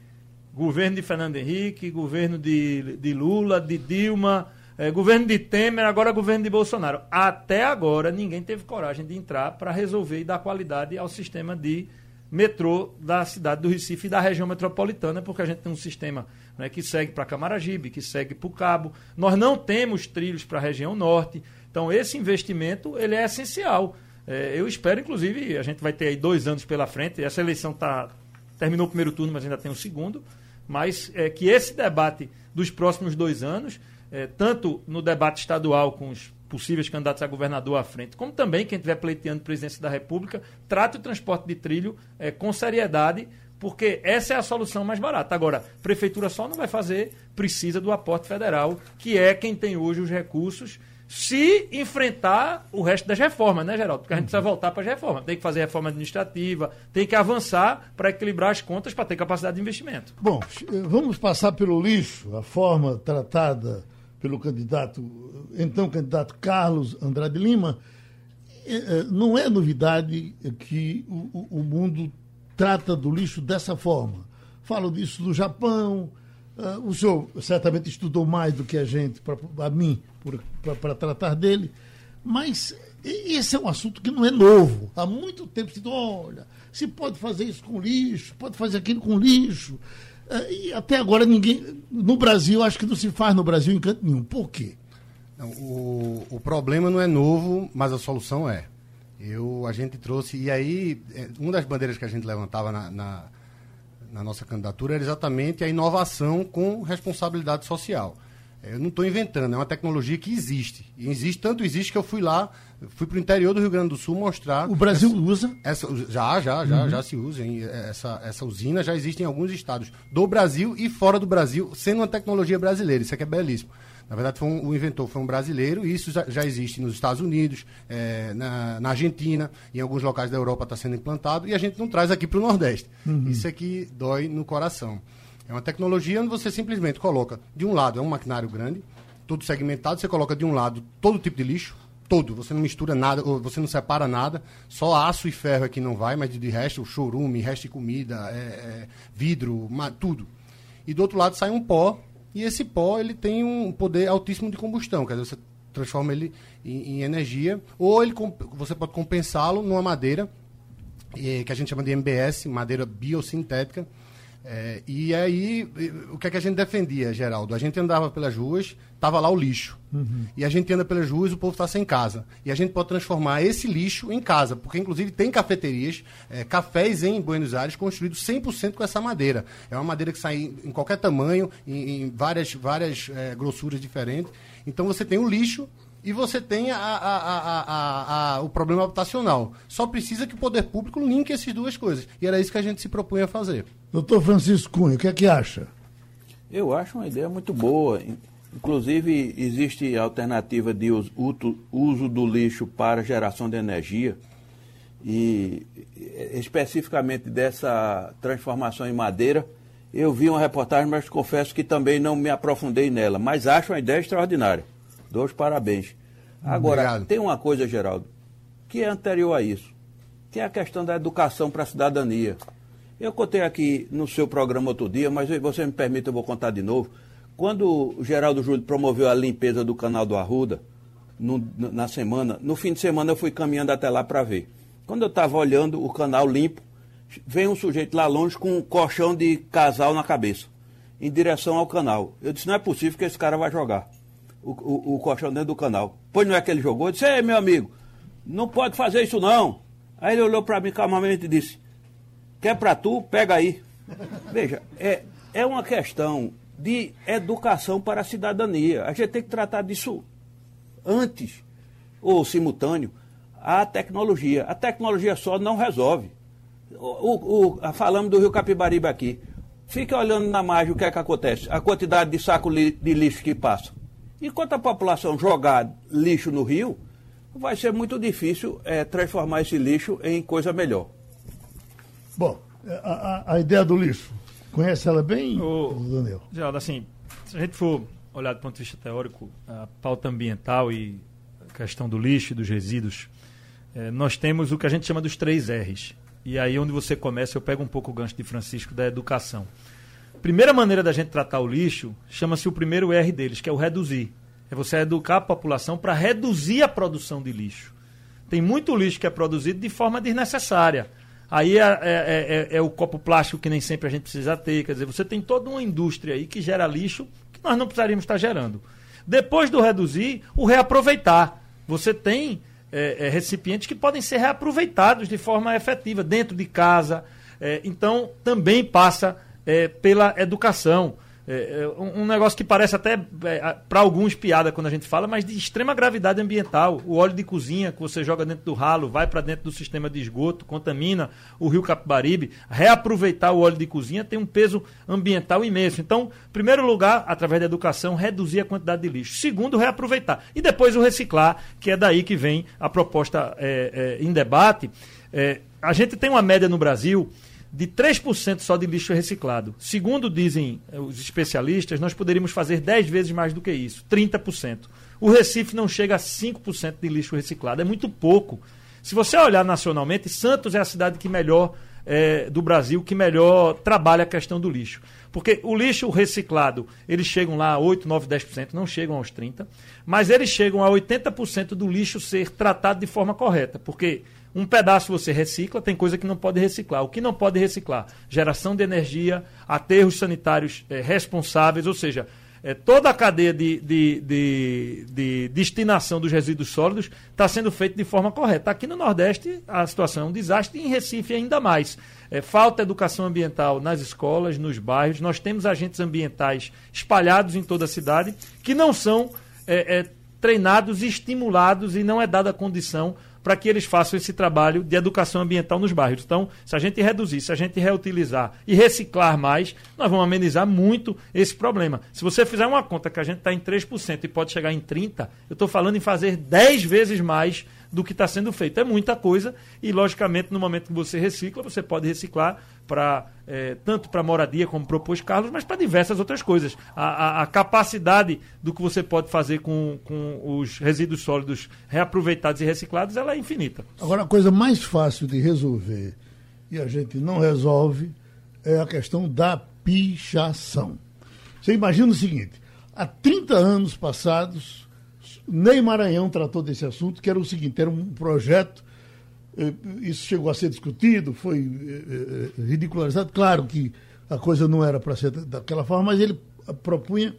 governo de Fernando Henrique, governo de, de Lula, de Dilma, é, governo de Temer, agora governo de Bolsonaro. Até agora, ninguém teve coragem de entrar para resolver e dar qualidade ao sistema de metrô da cidade do Recife e da região metropolitana, porque a gente tem um sistema né, que segue para Camaragibe, que segue para o Cabo. Nós não temos trilhos para a região norte. Então, esse investimento ele é essencial. É, eu espero, inclusive, a gente vai ter aí dois anos pela frente. Essa eleição está terminou o primeiro turno, mas ainda tem o segundo. Mas é, que esse debate dos próximos dois anos, é, tanto no debate estadual com os possíveis candidatos a governador à frente, como também quem estiver pleiteando presidência da República, trate o transporte de trilho é, com seriedade, porque essa é a solução mais barata. Agora, prefeitura só não vai fazer, precisa do aporte federal, que é quem tem hoje os recursos se enfrentar o resto das reformas, né, Geraldo? Porque a gente precisa voltar para as reformas. Tem que fazer reforma administrativa, tem que avançar para equilibrar as contas para ter capacidade de investimento. Bom, vamos passar pelo lixo, a forma tratada pelo candidato, então candidato Carlos Andrade Lima. É, não é novidade que o mundo trata do lixo dessa forma. Falo disso do Japão, o senhor certamente estudou mais do que a gente, pra, a mim, para tratar dele, mas esse é um assunto que não é novo. Há muito tempo se diz, olha, se pode fazer isso com lixo, pode fazer aquilo com lixo. Uh, e até agora ninguém. No Brasil, acho que não se faz no Brasil em canto nenhum. Por quê? O, o problema não é novo, mas a solução é. Eu, a gente trouxe, e aí, é, uma das bandeiras que a gente levantava na, na na nossa candidatura era exatamente a inovação com responsabilidade social. Eu não estou inventando, é uma tecnologia que existe. E existe, tanto existe que eu fui lá, fui para o interior do Rio Grande do Sul mostrar. O Brasil essa, usa? Essa, já, já, já, uhum. já se usa. Essa, essa usina já existe em alguns estados do Brasil e fora do Brasil, sendo uma tecnologia brasileira. Isso aqui é belíssimo. Na verdade, um, o inventor foi um brasileiro e isso já, já existe nos Estados Unidos, é, na, na, Argentina, em alguns locais da Europa está sendo implantado e a gente não traz aqui para o Nordeste. Uhum. Isso aqui dói no coração. É uma tecnologia onde você simplesmente coloca, de um lado, é um maquinário grande, tudo segmentado, você coloca de um lado todo tipo de lixo, todo, você não mistura nada, você não separa nada, só aço e ferro é que não vai, mas de resto, chorume, resto de comida, é, é, vidro, tudo. E do outro lado sai um pó e esse pó ele tem um poder altíssimo de combustão, quer dizer, você transforma ele em, em energia, ou ele, você pode compensá-lo numa madeira, eh, que a gente chama de MBS, madeira biosintética, é, e aí, o que é que a gente defendia, Geraldo? A gente andava pelas ruas, tava lá o lixo. Uhum. E a gente anda pelas ruas, o povo está sem casa. E a gente pode transformar esse lixo em casa, porque inclusive tem cafeterias, é, cafés em Buenos Aires construídos 100% com essa madeira. É uma madeira que sai em qualquer tamanho, em, em várias, várias é, grossuras diferentes. Então você tem o lixo e você tem a, a, a, o problema habitacional. Só precisa que o poder público linke essas duas coisas. E era isso que a gente se propunha a fazer. Doutor Francisco Cunha, o que é que acha? Eu acho uma ideia muito boa. Inclusive, existe a alternativa de uso, do lixo para geração de energia. E especificamente dessa transformação em madeira, eu vi uma reportagem, mas confesso que também não me aprofundei nela. Mas acho uma ideia extraordinária. Dou os parabéns. Agora, Obrigado. tem uma coisa, Geraldo, que é anterior a isso, que é a questão da educação para a cidadania. Eu contei aqui no seu programa outro dia, mas você me permite, eu vou contar de novo. Quando o Geraldo Júlio promoveu a limpeza do canal do Arruda, no, na semana, no fim de semana eu fui caminhando até lá para ver. Quando eu estava olhando o canal limpo, vem um sujeito lá longe com um colchão de casal na cabeça, em direção ao canal. Eu disse, não é possível que esse cara vai jogar o, o, o colchão dentro do canal. Pois não é que ele jogou? Eu disse, ei, meu amigo, não pode fazer isso não. Aí ele olhou para mim calmamente e disse, quer para tu, pega aí. Veja, é, é uma questão de educação para a cidadania. A gente tem que tratar disso antes, ou simultâneo, a tecnologia. A tecnologia só não resolve. O, o, o, falamos do Rio Capibaribe aqui. Fique olhando na margem o que é que acontece. A quantidade de saco de lixo que passa. Enquanto a população jogar lixo no rio, vai ser muito difícil é, transformar esse lixo em coisa melhor. Bom, é, a, a, a ideia do lixo, conhece ela bem, o, Daniel? Geraldo, assim, se a gente for olhar do ponto de vista teórico, a pauta ambiental e a questão do lixo e dos resíduos, é, nós temos o que a gente chama dos três R's. E aí onde você começa, eu pego um pouco o gancho de Francisco da educação. Primeira maneira da gente tratar o lixo chama-se o primeiro R deles, que é o reduzir. É você educar a população para reduzir a produção de lixo. Tem muito lixo que é produzido de forma desnecessária. Aí é, é, é, é, o copo plástico que nem sempre a gente precisa ter. Quer dizer, você tem toda uma indústria aí que gera lixo que nós não precisaríamos estar gerando. Depois do reduzir, o reaproveitar. Você tem é, é, recipientes que podem ser reaproveitados de forma efetiva dentro de casa. É, então, também passa é, pela educação. É, é um negócio que parece até é, para alguns piada quando a gente fala, mas de extrema gravidade ambiental. O óleo de cozinha que você joga dentro do ralo, vai para dentro do sistema de esgoto, contamina o rio Capibaribe. Reaproveitar o óleo de cozinha tem um peso ambiental imenso. Então, primeiro lugar, através da educação, reduzir a quantidade de lixo. Segundo, reaproveitar. E depois o reciclar, que é daí que vem a proposta é, é, em debate. É, a gente tem uma média no Brasil de 3% só de lixo reciclado. Segundo dizem eh, os especialistas, nós poderíamos fazer 10 vezes mais do que isso, 30%. O Recife não chega a 5% de lixo reciclado, é muito pouco. Se você olhar nacionalmente, Santos é a cidade que melhor é, do Brasil que melhor trabalha a questão do lixo. Porque o lixo reciclado, eles chegam lá a 8, 9, 10%, não chegam aos 30%, mas eles chegam a 80% do lixo ser tratado de forma correta. Porque um pedaço você recicla, tem coisa que não pode reciclar. O que não pode reciclar? Geração de energia, aterros sanitários é, responsáveis, ou seja, é, toda a cadeia de, de, de, de destinação dos resíduos sólidos está sendo feita de forma correta. Aqui no Nordeste a situação é um desastre e em Recife ainda mais. É, falta educação ambiental nas escolas, nos bairros. Nós temos agentes ambientais espalhados em toda a cidade que não são é, treinados, estimulados e não é dada a condição para que eles façam esse trabalho de educação ambiental nos bairros. Então, se a gente reduzir, se a gente reutilizar e reciclar mais, nós vamos amenizar muito esse problema. Se você fizer uma conta que a gente está em 3% e pode chegar em 30%, eu estou falando em fazer 10 vezes mais do que está sendo feito. É muita coisa e, logicamente, no momento que você recicla, você pode reciclar para é, tanto para moradia, como propôs Carlos, mas para diversas outras coisas. A, a, a, capacidade do que você pode fazer com, com os resíduos sólidos reaproveitados e reciclados ela é infinita. Agora, a coisa mais fácil de resolver e a gente não resolve é a questão da pichação. Você imagina o seguinte: há 30 anos passados, Ney Maranhão tratou desse assunto, que era o seguinte: era um projeto eh, isso chegou a ser discutido, foi eh, eh, ridicularizado. Claro que a coisa não era para ser daquela forma, mas ele propunha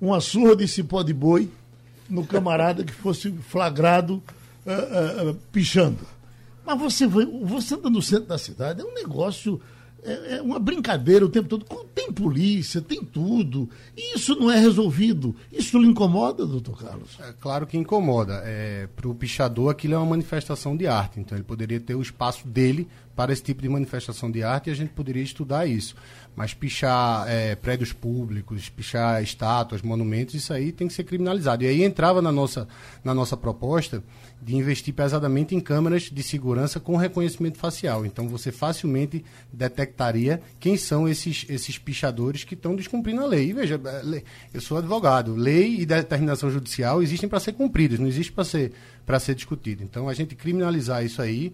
uma surra de cipó de boi no camarada que fosse flagrado uh, uh, pichando. Mas você, você anda no centro da cidade, é um negócio é, é uma brincadeira o tempo todo. Tem polícia, tem tudo. E isso não é resolvido. Isso lhe incomoda, doutor Carlos? É claro que incomoda. É, Para o pichador, aquilo é uma manifestação de arte. Então, ele poderia ter o espaço dele para esse tipo de manifestação de arte e a gente poderia estudar isso. Mas pichar é, prédios públicos, pichar estátuas, monumentos, isso aí tem que ser criminalizado. E aí entrava na nossa, na nossa proposta de investir pesadamente em câmeras de segurança com reconhecimento facial. Então você facilmente detectaria quem são esses, esses pichadores que estão descumprindo a lei. E veja, é, eu sou advogado. Lei e determinação judicial existem para ser cumpridas, não existe para ser para ser discutido. Então, a gente criminalizar isso aí,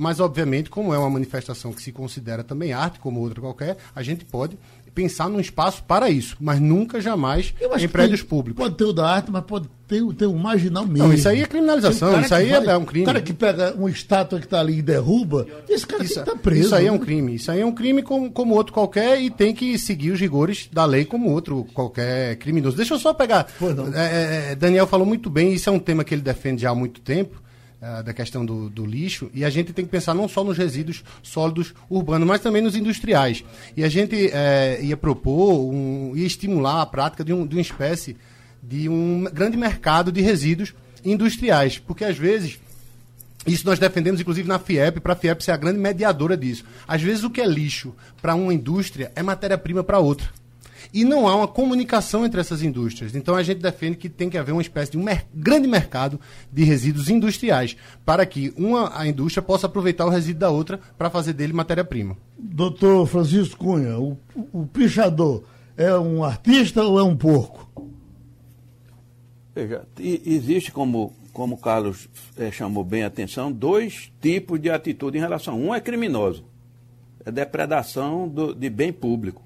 mas obviamente, como é uma manifestação que se considera também arte, como outra qualquer, a gente pode pensar num espaço para isso, mas nunca jamais em prédios tem, públicos. Pode ter o da arte, mas pode ter, ter o marginal mesmo. Não, isso aí é criminalização, isso aí vai, é um crime. O cara que pega uma estátua que está ali e derruba, esse cara isso, tem que estar tá preso. Isso aí é um crime. Isso aí é um crime como, como outro qualquer e tem que seguir os rigores da lei como outro qualquer criminoso. Deixa eu só pegar. É, é, Daniel falou muito bem, isso é um tema que ele defende já há muito tempo uh, da questão do, do, lixo, e a gente tem que pensar não só nos resíduos sólidos urbanos, mas também nos industriais. E a gente uh, ia propor, um, ia estimular a prática de, um, de uma espécie de um grande mercado de resíduos industriais, porque às vezes Isso nós defendemos, inclusive, na FIEP, para a FIEP ser a grande mediadora disso. Às vezes, o que é lixo para uma indústria é matéria-prima para outra. E não há uma comunicação entre essas indústrias. Então, a gente defende que tem que haver uma espécie de um mer grande mercado de resíduos industriais, para que uma a indústria possa aproveitar o resíduo da outra para fazer dele matéria-prima. Doutor Francisco Cunha, o, o pichador é um artista ou é um porco? Veja, existe como como o Carlos é, chamou bem a atenção, dois tipos de atitude em relação. Um é criminoso, é depredação do, de bem público.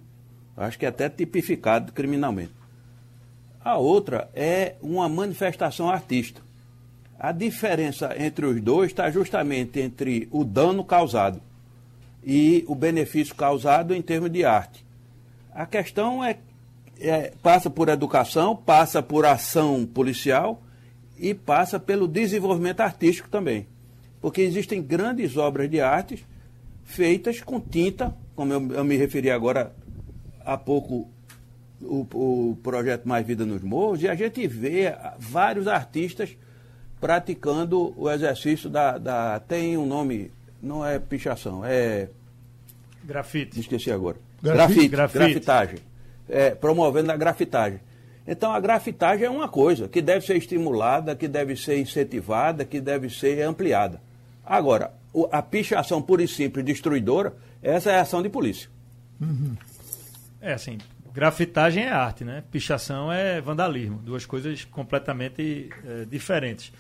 Acho que é até tipificado criminalmente. A outra é uma manifestação artista. A diferença entre os dois está justamente entre o dano causado e o benefício causado em termos de arte. A questão é, é passa por educação, passa por ação policial e passa pelo desenvolvimento artístico também. Porque existem grandes obras de artes feitas com tinta, como eu, eu me referi agora há pouco, o, o, projeto Mais Vida nos Morros, e a gente vê vários artistas praticando o exercício da. da tem um nome, não é pichação, é. Grafite. Esqueci agora. Grafite, grafite. grafitagem. É, promovendo a grafitagem. Então a grafitagem é uma coisa que deve ser estimulada, que deve ser incentivada, que deve ser ampliada. Agora, a pichação pura e simples destruidora, essa é a ação de polícia. Uhum. É assim, grafitagem é arte, né? Pichação é vandalismo, duas coisas completamente é, diferentes.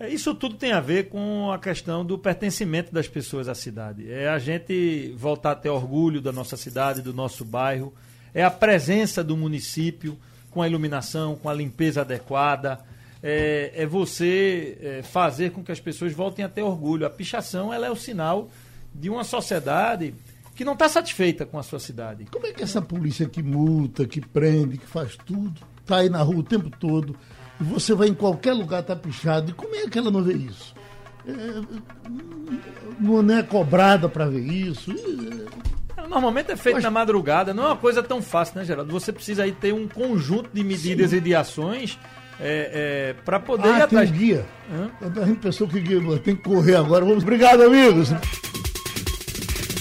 É, isso tudo tem a ver com a questão do pertencimento das pessoas à cidade. É a gente voltar a ter orgulho da nossa cidade, do nosso bairro, é a presença do município com a iluminação, com a limpeza adequada. É, é você é, fazer com que as pessoas voltem a ter orgulho. A pichação ela é o sinal de uma sociedade que não está satisfeita com a sua cidade. Como é que essa polícia que multa, que prende, que faz tudo, está aí na rua o tempo todo, e você vai em qualquer lugar, está pichado, e como é que ela não vê isso? É, não é cobrada para ver isso? Normalmente é feito Mas... na madrugada, não é uma coisa tão fácil, né, Geraldo? Você precisa aí ter um conjunto de medidas Sim. e de ações é, é, para poder ah, ir atrás. Tem guia. Hã? A gente pensou que tem que correr agora. Vamos, obrigado, amigos.